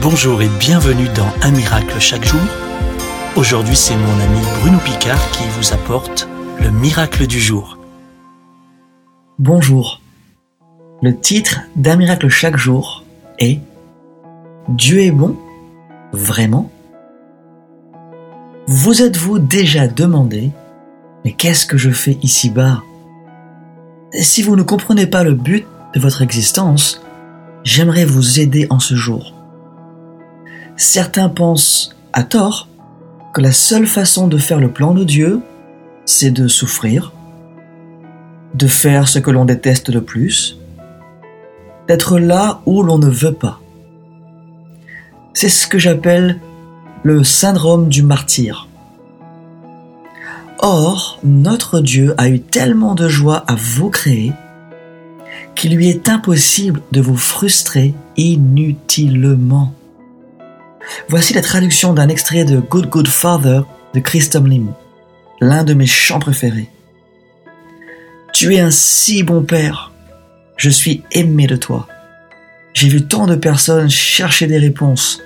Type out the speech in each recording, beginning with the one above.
Bonjour et bienvenue dans Un miracle chaque jour. Aujourd'hui, c'est mon ami Bruno Picard qui vous apporte le miracle du jour. Bonjour. Le titre d'Un miracle chaque jour est Dieu est bon Vraiment? Vous êtes-vous déjà demandé Mais qu'est-ce que je fais ici-bas? Si vous ne comprenez pas le but de votre existence, j'aimerais vous aider en ce jour. Certains pensent, à tort, que la seule façon de faire le plan de Dieu, c'est de souffrir, de faire ce que l'on déteste le plus, d'être là où l'on ne veut pas. C'est ce que j'appelle le syndrome du martyr. Or, notre Dieu a eu tellement de joie à vous créer qu'il lui est impossible de vous frustrer inutilement. Voici la traduction d'un extrait de Good Good Father de Chris Tomlin, l'un de mes chants préférés. Tu es un si bon père. Je suis aimé de toi. J'ai vu tant de personnes chercher des réponses,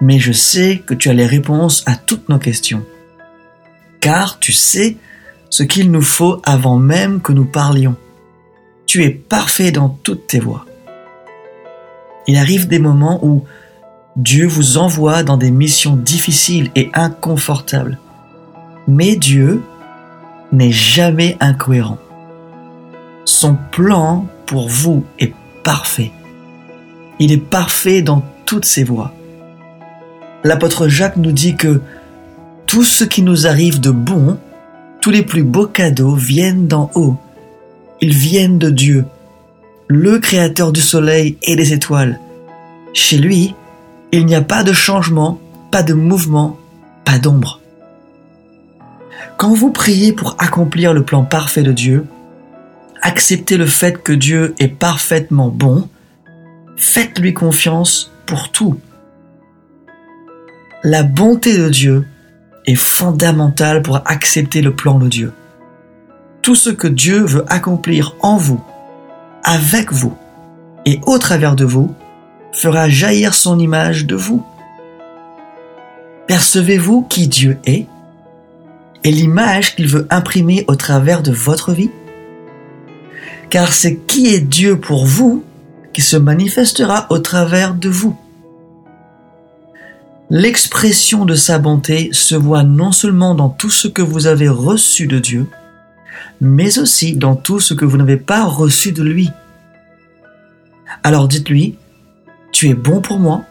mais je sais que tu as les réponses à toutes nos questions. Car tu sais ce qu'il nous faut avant même que nous parlions. Tu es parfait dans toutes tes voies. Il arrive des moments où Dieu vous envoie dans des missions difficiles et inconfortables. Mais Dieu n'est jamais incohérent. Son plan pour vous est parfait. Il est parfait dans toutes ses voies. L'apôtre Jacques nous dit que tout ce qui nous arrive de bon, tous les plus beaux cadeaux viennent d'en haut. Ils viennent de Dieu, le créateur du soleil et des étoiles. Chez lui, il n'y a pas de changement, pas de mouvement, pas d'ombre. Quand vous priez pour accomplir le plan parfait de Dieu, acceptez le fait que Dieu est parfaitement bon, faites-lui confiance pour tout. La bonté de Dieu est fondamentale pour accepter le plan de Dieu. Tout ce que Dieu veut accomplir en vous, avec vous et au travers de vous, fera jaillir son image de vous. Percevez-vous qui Dieu est et l'image qu'il veut imprimer au travers de votre vie? Car c'est qui est Dieu pour vous qui se manifestera au travers de vous? L'expression de sa bonté se voit non seulement dans tout ce que vous avez reçu de Dieu, mais aussi dans tout ce que vous n'avez pas reçu de lui. Alors dites-lui, tu es bon pour moi,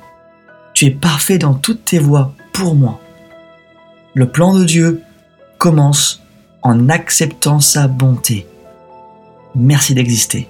tu es parfait dans toutes tes voies pour moi. Le plan de Dieu commence en acceptant sa bonté. Merci d'exister.